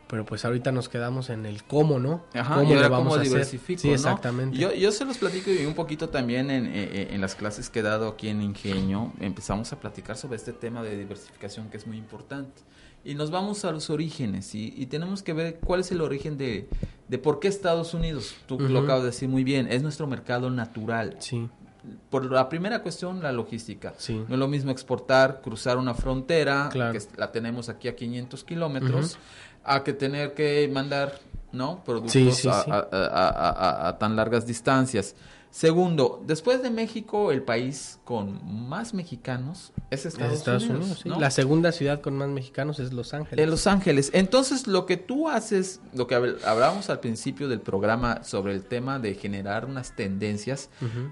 pero pues ahorita nos quedamos en el cómo, ¿no? Ajá, ¿Cómo y ahora le vamos cómo a hacer? diversifico, Sí, ¿no? exactamente. Yo, yo se los platico y un poquito también en, en- en las clases que he dado aquí en Ingenio, empezamos a platicar sobre este tema de diversificación que es muy importante. Y nos vamos a los orígenes y, y tenemos que ver cuál es el origen de, de por qué Estados Unidos, tú lo Ujú. acabas de decir muy bien, es nuestro mercado natural. Sí, Por la primera cuestión, la logística. Sí. No es lo mismo exportar, cruzar una frontera, Claro. que la tenemos aquí a 500 kilómetros, a que tener que mandar ¿no? productos Sí, sí, a, sí. a- a- a- a- a tan largas distancias. Segundo, después de México, el país con más mexicanos es Estados, es Estados Unidos. Unidos. sí. ¿no? La segunda ciudad con más mexicanos es Los Ángeles. En Los Ángeles. Entonces, lo que tú haces, lo que hab- hablábamos al principio del programa sobre el tema de generar unas tendencias,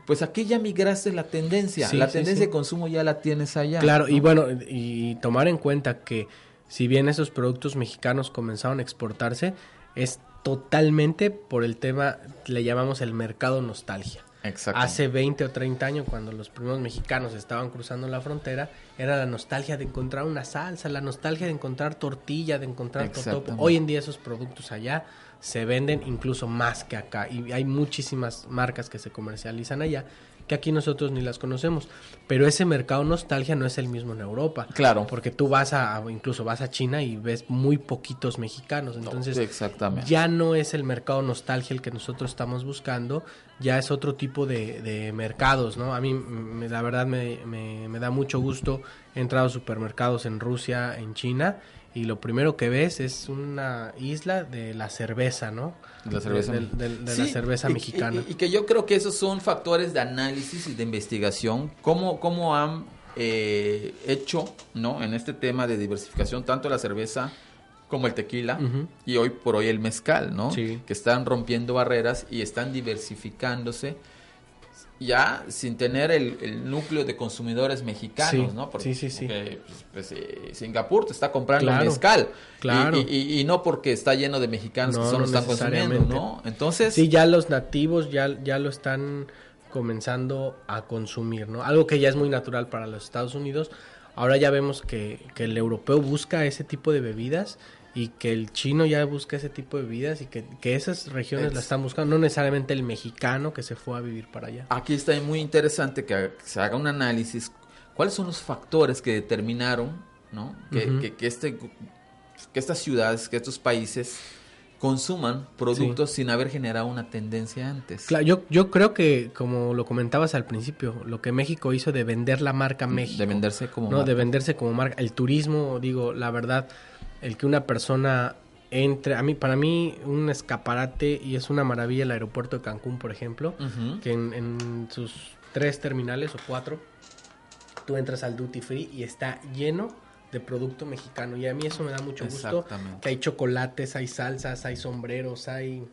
pues aquí ya migraste la tendencia. Sí, la tendencia sí. de consumo ya la tienes allá. Claro, y ¿no? bueno, y tomar en cuenta que si bien esos productos mexicanos comenzaron a exportarse, es totalmente por el tema, le llamamos el mercado nostalgia. Exacto. Hace 20 o 30 años, cuando los primeros mexicanos estaban cruzando la frontera, era la nostalgia de encontrar una salsa, la nostalgia de encontrar tortilla, de encontrar totopo. Hoy en día esos productos allá se venden incluso más que acá. Y hay muchísimas marcas que se comercializan allá que aquí nosotros ni las conocemos. Pero ese mercado nostalgia no es el mismo en Europa. Claro. Porque tú vas a, incluso vas a China y ves muy poquitos mexicanos. Entonces, exactamente. ya no es el mercado nostalgia el que nosotros estamos buscando, ya es otro tipo de, de mercados, ¿no? A mí, me- la verdad, me, me- me da mucho gusto. He entrado a supermercados en Rusia, en China, y lo primero que ves es una isla de la cerveza, ¿no? La cerveza. De, de- de- de Sí, la cerveza y- mexicana. Y, y que yo creo que esos son factores de análisis y de investigación. ¿Cómo, cómo han eh, hecho ¿no? en este tema de diversificación tanto la cerveza como el tequila y hoy por hoy el mezcal, ¿no? Sí. Que están rompiendo barreras y están diversificándose ya sin tener el, el núcleo de consumidores mexicanos, Sí, ¿no? sí, sí, sí. porque, pues, pues, eh, Singapur te está comprando Claro, mezcal. Claro. Y, y- y no porque está lleno de mexicanos No, que solo no están consumiendo. ¿no? Entonces, Sí, ya los nativos ya, ya lo están comenzando a consumir, ¿no? Algo que ya es muy natural para los Estados Unidos. Ahora ya vemos que, que el europeo busca ese tipo de bebidas y que el chino ya busca ese tipo de bebidas y que, que esas regiones Ex- la están buscando, no necesariamente el mexicano que se fue a vivir para allá. aquí está muy interesante que, se haga un análisis. ¿Cuáles son los factores que determinaron, ¿no? Que, que, que este, que estas ciudades, que estos países consuman productos sin haber generado una tendencia antes. Claro, yo, yo creo que, como lo comentabas al principio, lo que México hizo de vender la marca México. De venderse como No, de venderse como marca. El turismo, digo, la verdad, el que una persona entre, a mí, para mí, un escaparate y es una maravilla el aeropuerto de Cancún, por ejemplo, que en, en sus tres terminales o cuatro, tú entras al duty free y está lleno de producto mexicano. Y a mí eso me da mucho gusto. Que hay chocolates, hay salsas, hay sombreros, hay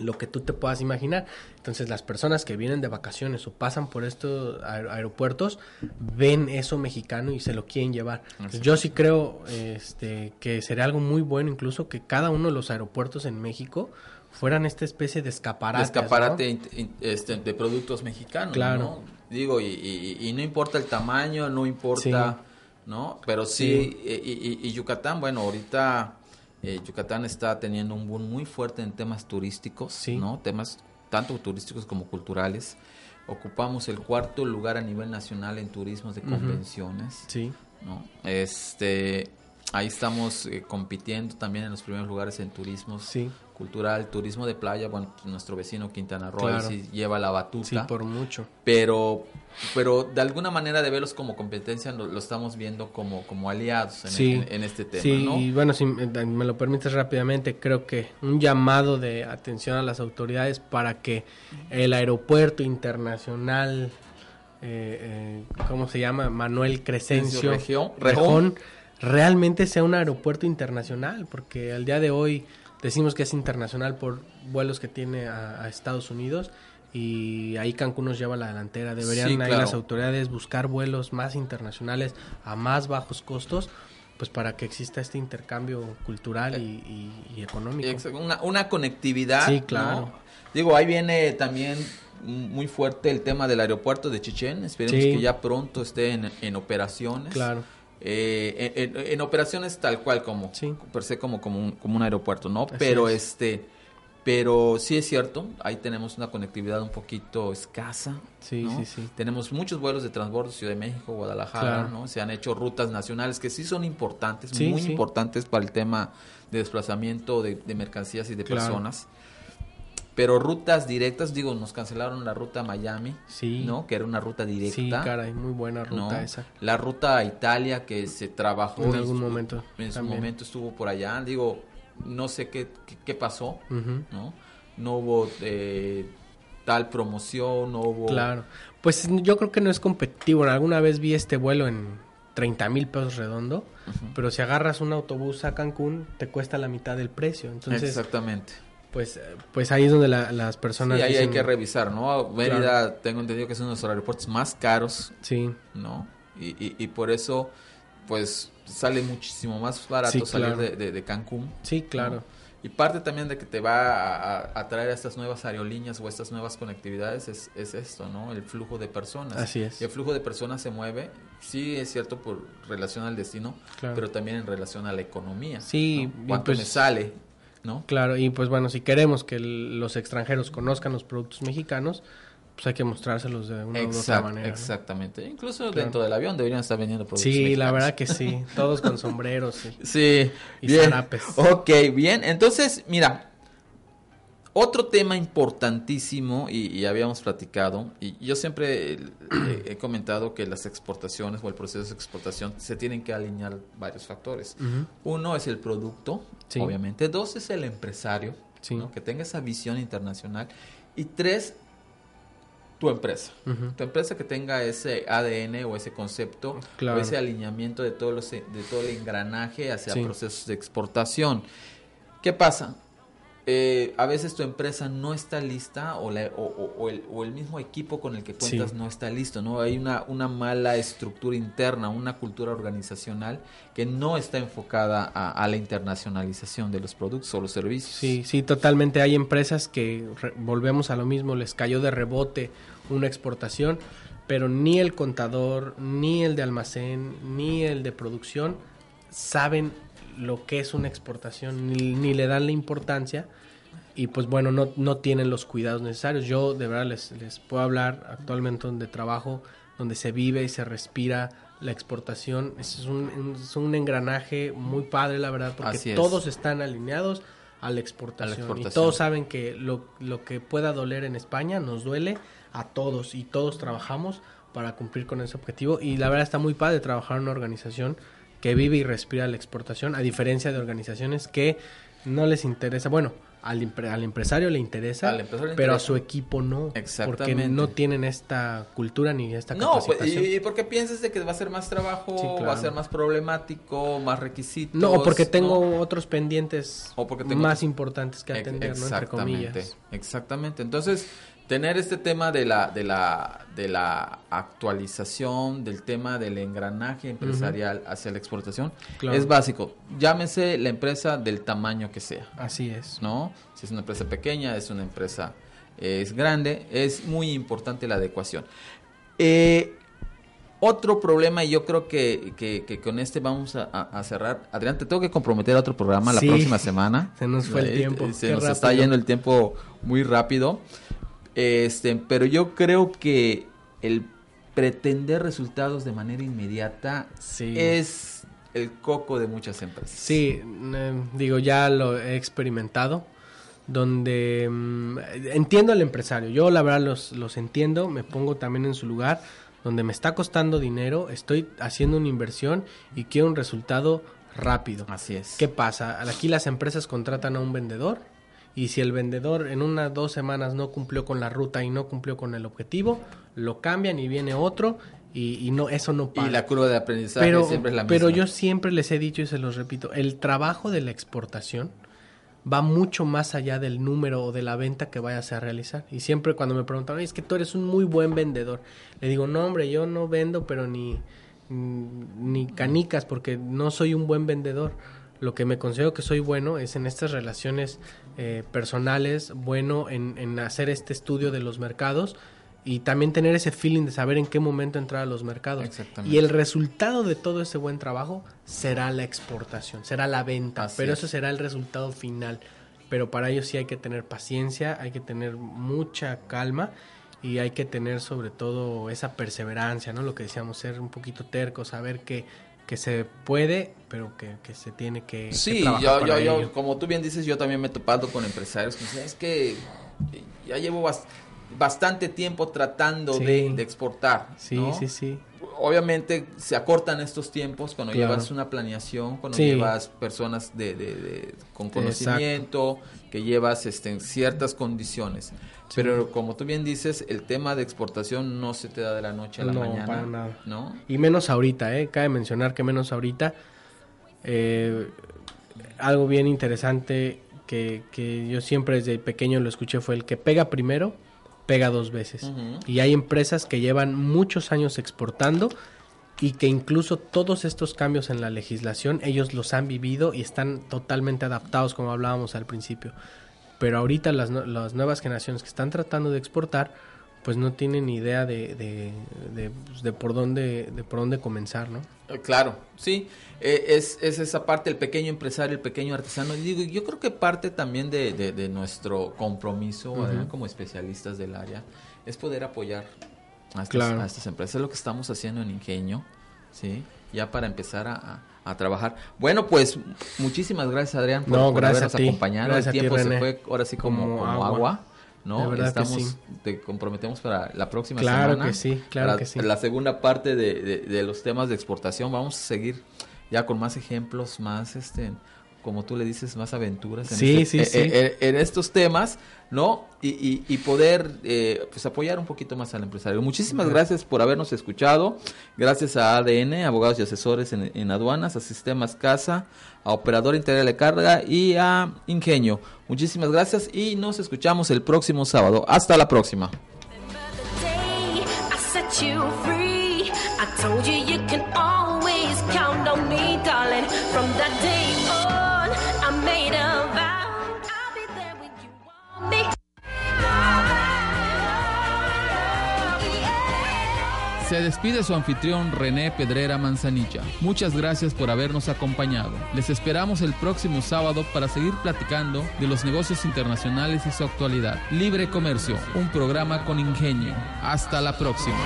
lo que tú te puedas imaginar. Entonces las personas que vienen de vacaciones o pasan por estos aer- aeropuertos ven eso mexicano y se lo quieren llevar. Entonces, yo sí creo este, que sería algo muy bueno incluso que cada uno de los aeropuertos en México fueran esta especie de de escaparate. escaparate este, de productos mexicanos, Claro. ¿no? Digo, y, y- y no importa el tamaño, no importa, ¿no? Pero sí, Sí. eh, Y, y- y Yucatán, bueno, ahorita eh, Yucatán está teniendo un boom muy fuerte en temas turísticos, Sí. ¿no? Temas tanto turísticos como culturales. Ocupamos el cuarto lugar a nivel nacional en turismos de convenciones, Sí, ¿no? Este, ahí estamos eh, compitiendo también en los primeros lugares en turismos sí, cultural, turismo de playa, bueno, pues, nuestro vecino Quintana Roo Claro. sí lleva la batuta, sí, por mucho. pero pero de alguna manera de verlos como competencia lo, lo estamos viendo como como aliados en, Sí. en- en este tema, Sí, ¿no? y bueno, si me me lo permites rápidamente, creo que un llamado de atención a las autoridades para que el aeropuerto internacional, eh, eh, ¿cómo se llama? Manuel Crescencio Región- Rejón, realmente sea un aeropuerto internacional, porque al día de hoy decimos que es internacional por vuelos que tiene a, a Estados Unidos. Y ahí Cancún nos lleva la delantera. Deberían Sí, ahí claro. las autoridades buscar vuelos más internacionales a más bajos costos, pues para que exista este intercambio cultural y, y- y económico. Una, una conectividad. Sí, ¿no? claro. Digo, ahí viene también muy fuerte el tema del aeropuerto de Chichén. Esperemos Sí. que ya pronto esté en, en operaciones. Claro. Eh, en, en- operaciones tal cual como Sí. per se como, como, un, como un aeropuerto, ¿no? Así pero es. este pero sí es cierto, ahí tenemos una conectividad un poquito escasa. Sí, ¿no? sí, sí. Tenemos muchos vuelos de transbordo Ciudad de México, Guadalajara, Claro. ¿no? Se han hecho rutas nacionales que sí son importantes, Sí, muy sí. importantes para el tema de desplazamiento de, de mercancías y de Claro. personas. Pero rutas directas, digo, nos cancelaron la ruta a Miami, Sí. ¿no? Que era una ruta directa. Sí, caray, muy buena ruta ¿no? esa. La ruta a Italia que se trabajó En algún momento En su momento estuvo por allá. Digo, no sé qué, qué, qué pasó. ¿no? No hubo eh, tal promoción, no hubo... Claro. Pues yo creo que no es competitivo. Alguna vez vi este vuelo en 30 mil pesos redondo, pero si agarras un autobús a Cancún, te cuesta la mitad del precio. Entonces, Exactamente. Pues, eh, pues ahí es donde la- las personas... Sí, ahí hay que revisar, ¿no? Mérida, tengo entendido que es uno de los aeropuertos más caros, Sí, ¿no? Y, y, y por eso, pues, sale muchísimo más barato Sí, salir de, de- de Cancún. sí, claro. Y parte también de que te va a, a- a traer a estas nuevas aerolíneas o estas nuevas conectividades es, es esto, ¿no? El flujo de personas. Así es. Y el flujo de personas se mueve, sí es cierto por relación al destino, Claro. pero también en relación a la economía. Sí, ¿no? y ¿Cuánto pues- me sale? ¿No? Claro, y pues bueno, si queremos que los extranjeros conozcan los productos mexicanos, pues hay que mostrárselos de una u otra Exact- manera. ¿no? Exactamente. Incluso Claro. dentro del avión deberían estar vendiendo productos Sí, la verdad que sí, todos con sombreros. sí. Sí, Y bien. zarapes. Ok, bien. Entonces, mira, otro tema importantísimo, y, y habíamos platicado, y yo siempre eh, he comentado que las exportaciones o el proceso de exportación se tienen que alinear varios factores. Uno es el producto, Sí. obviamente. Dos es el empresario, Sí. ¿no? que tenga esa visión internacional. Y tres, tu empresa. Tu empresa que tenga ese ADN o ese concepto Claro. o ese alineamiento de, todos los, de todo el engranaje hacia Sí. procesos de exportación. ¿Qué pasa? Eh, a veces tu empresa no está lista o, la- o- el, o el mismo equipo con el que cuentas Sí. no está listo, ¿no? Hay una, una mala estructura interna, una cultura organizacional que no está enfocada a, a la internacionalización de los productos o los servicios. Sí, sí, totalmente. Hay empresas que re- volvemos a lo mismo, les cayó de rebote una exportación, pero ni el contador, ni el de almacén, ni el de producción saben lo que es una exportación, ni, ni le dan la importancia y pues bueno, no, no tienen los cuidados necesarios. Yo de verdad les, les puedo hablar actualmente donde trabajo, donde se vive y se respira la exportación. Es un, es un engranaje muy padre, la verdad, porque es. todos están alineados a la exportación. Y exportación. todos saben que lo, lo que pueda doler en España nos duele a todos y todos trabajamos para cumplir con ese objetivo. Y la verdad está muy padre trabajar en una organización que vive y respira la exportación, a diferencia de organizaciones que no les interesa. Bueno, al, al empresario le interesa, Al empresario le pero a su equipo no. Porque Exactamente. no tienen esta cultura ni esta No, pues, capacitación. y, y porque piensas de que va a ser más trabajo, Sí, va a ser más problemático, más requisitos. No, o porque tengo ¿no? otros pendientes O porque tengo más otros- importantes que atender, ¿no? Entre comillas. Exactamente. Entonces, tener este tema de la, de la, de la actualización, del tema del engranaje empresarial hacia la exportación, Claro. es básico. Llámese la empresa del tamaño que sea, Así es. ¿no? Si es una empresa pequeña, es una empresa es grande, es muy importante la adecuación. Eh, otro problema, y yo creo que, que- que con este vamos a, cerrar. Adrián, te tengo que comprometer a otro programa la próxima semana. Se nos fue el tiempo, Se qué nos está yendo el tiempo muy rápido. Este, pero yo creo que el pretender resultados de manera inmediata Sí. es el coco de muchas empresas. Sí, eh, digo, ya lo he experimentado, donde mm, entiendo al empresario, yo la verdad los, los entiendo, me pongo también en su lugar, donde me está costando dinero, estoy haciendo una inversión y quiero un resultado rápido. Así es. ¿Qué pasa? Aquí las empresas contratan a un vendedor y si el vendedor en unas dos semanas no cumplió con la ruta y no cumplió con el objetivo, lo cambian y viene otro y, y no eso no para. Y la curva de aprendizaje pero, siempre es la misma. pero yo siempre les he dicho y se los repito, el trabajo de la exportación va mucho más allá del número o de la venta que vayas a realizar. Y siempre cuando me preguntan, "Oye, es que tú eres un muy buen vendedor, le digo, no hombre, yo no vendo, pero ni, ni canicas, porque no soy un buen vendedor. Lo que me considero que soy bueno es en estas relaciones eh, personales, bueno en, en hacer este estudio de los mercados y también tener ese feeling de saber en qué momento entrar a los mercados. Exactamente. Y el resultado de todo ese buen trabajo será la exportación, será la venta, Así pero es. eso será el resultado final. Pero para ello sí hay que tener paciencia, hay que tener mucha calma y hay que tener sobre todo esa perseverancia, ¿no? Lo que decíamos, ser un poquito terco, saber que, que se puede, pero que, que se tiene que, Sí, yo, yo, yo, como tú bien dices, yo también me he topado con empresarios que dicen, es que ya llevo bas- bastante tiempo tratando Sí. de, de exportar. Sí, ¿no? sí, sí. Obviamente se acortan estos tiempos cuando Claro. llevas una planeación, cuando Sí. llevas personas de, de- de- con conocimiento, que llevas este, en ciertas condiciones. Pero como tú bien dices, el tema de exportación no se te da de la noche a la No, mañana. para nada. ¿no? Y menos ahorita, ¿eh? Cabe mencionar que menos ahorita. Eh, algo bien interesante que, que yo siempre desde pequeño lo escuché fue el que pega primero, pega dos veces. Y hay empresas que llevan muchos años exportando y que incluso todos estos cambios en la legislación ellos los han vivido y están totalmente adaptados como hablábamos al principio. Pero ahorita las, las nuevas generaciones que están tratando de exportar pues no tienen ni idea de, de, de, pues, de por dónde de por dónde comenzar, ¿no? Eh, Claro, sí, eh, es, es esa parte, el pequeño empresario, el pequeño artesano. Y digo, yo creo que parte también de, nuestro compromiso Adrián, como especialistas del área es poder apoyar a estas, Claro. a estas empresas. Es lo que estamos haciendo en Ingenio, ¿sí? Ya para empezar a, a- a trabajar. Bueno, pues muchísimas gracias Adrián por, No, por gracias habernos acompañado. El ti, tiempo se fue ahora sí como, Como como agua. agua. ¿No? Que Estamos, sí. te comprometemos para la próxima Claro semana. que sí, claro para que sí. La segunda parte de, de- de los temas de exportación. Vamos a seguir ya con más ejemplos, más, este, como tú le dices, más aventuras en, Sí, este- sí, eh, sí. eh, en estos temas, ¿no? Y, y- y poder, eh, pues, apoyar un poquito más al empresario. Muchísimas gracias por habernos escuchado. Gracias a ADN, abogados y asesores en, en aduanas, a Sistemas Casa, a Operador Integral de Carga y a Ingenio. Muchísimas gracias y nos escuchamos el próximo sábado. Hasta la próxima. the day I set you free. I told you you can always Se despide su anfitrión René Pedrera Manzanilla. Muchas gracias por habernos acompañado. Les esperamos el próximo sábado para seguir platicando de los negocios internacionales y su actualidad. Libre Comercio, un programa con ingenio. Hasta la próxima.